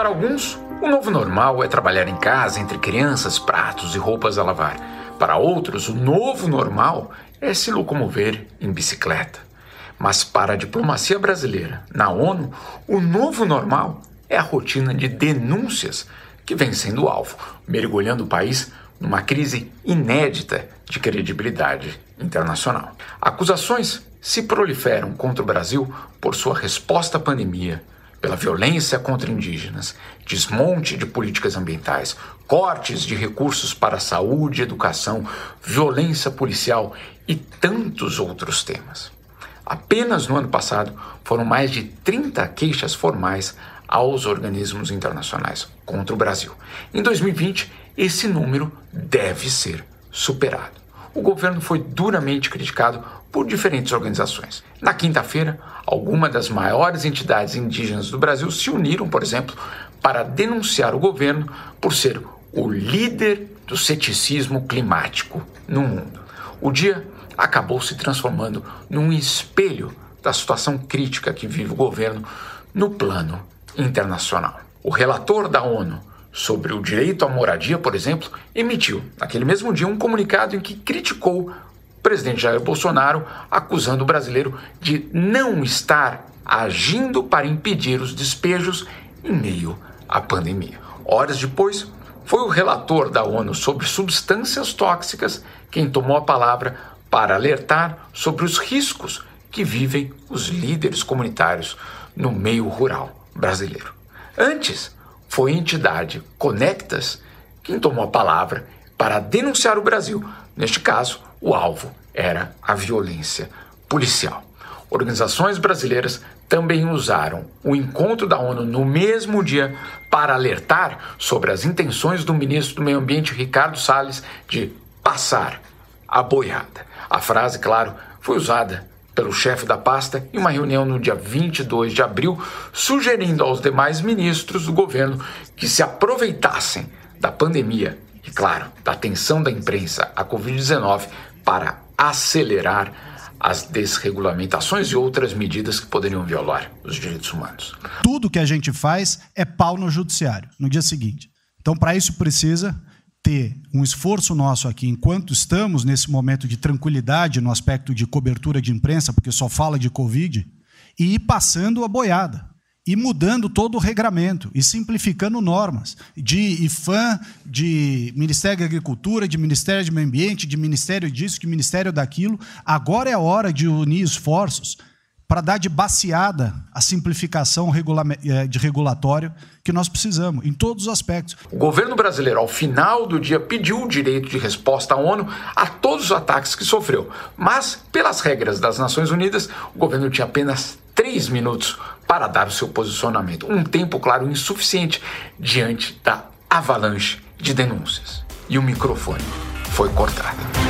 Para alguns, o novo normal é trabalhar em casa entre crianças, pratos e roupas a lavar. Para outros, o novo normal é se locomover em bicicleta. Mas para a diplomacia brasileira, na ONU, o novo normal é a rotina de denúncias que vem sendo alvo, mergulhando o país numa crise inédita de credibilidade internacional. Acusações se proliferam contra o Brasil por sua resposta à pandemia, pela violência contra indígenas, desmonte de políticas ambientais, cortes de recursos para saúde, educação, violência policial e tantos outros temas. Apenas no ano passado foram mais de 30 queixas formais aos organismos internacionais contra o Brasil. Em 2020, esse número deve ser superado. O governo foi duramente criticado por diferentes organizações. Na quinta-feira, algumas das maiores entidades indígenas do Brasil se uniram, por exemplo, para denunciar o governo por ser o líder do ceticismo climático no mundo. O dia acabou se transformando num espelho da situação crítica que vive o governo no plano internacional. O relator da ONU sobre o direito à moradia, por exemplo, emitiu naquele mesmo dia um comunicado em que criticou o presidente Jair Bolsonaro, acusando o brasileiro de não estar agindo para impedir os despejos em meio à pandemia. Horas depois, foi o relator da ONU sobre substâncias tóxicas quem tomou a palavra para alertar sobre os riscos que vivem os líderes comunitários no meio rural brasileiro. Antes, foi a entidade Conectas quem tomou a palavra para denunciar o Brasil. Neste caso, o alvo era a violência policial. Organizações brasileiras também usaram o encontro da ONU no mesmo dia para alertar sobre as intenções do ministro do Meio Ambiente, Ricardo Salles, de passar a boiada. A frase, claro, foi usada pelo chefe da pasta em uma reunião no dia 22 de abril, sugerindo aos demais ministros do governo que se aproveitassem da pandemia e, claro, da atenção da imprensa à Covid-19 para acelerar as desregulamentações e outras medidas que poderiam violar os direitos humanos. Tudo que a gente faz é pau no judiciário no dia seguinte. Então, para isso precisa ter um esforço nosso aqui, enquanto estamos nesse momento de tranquilidade no aspecto de cobertura de imprensa, porque só fala de Covid, e ir passando a boiada, e mudando todo o regramento, e simplificando normas de IFAM, de Ministério da Agricultura, de Ministério do Meio Ambiente, de Ministério disso, de Ministério daquilo. Agora é a hora de unir esforços para dar de baseada a simplificação eh, de regulatório que nós precisamos, em todos os aspectos. O governo brasileiro, ao final do dia, pediu o direito de resposta à ONU a todos os ataques que sofreu. Mas, pelas regras das Nações Unidas, o governo tinha apenas três minutos para dar o seu posicionamento. Um tempo, claro, insuficiente diante da avalanche de denúncias. E o microfone foi cortado.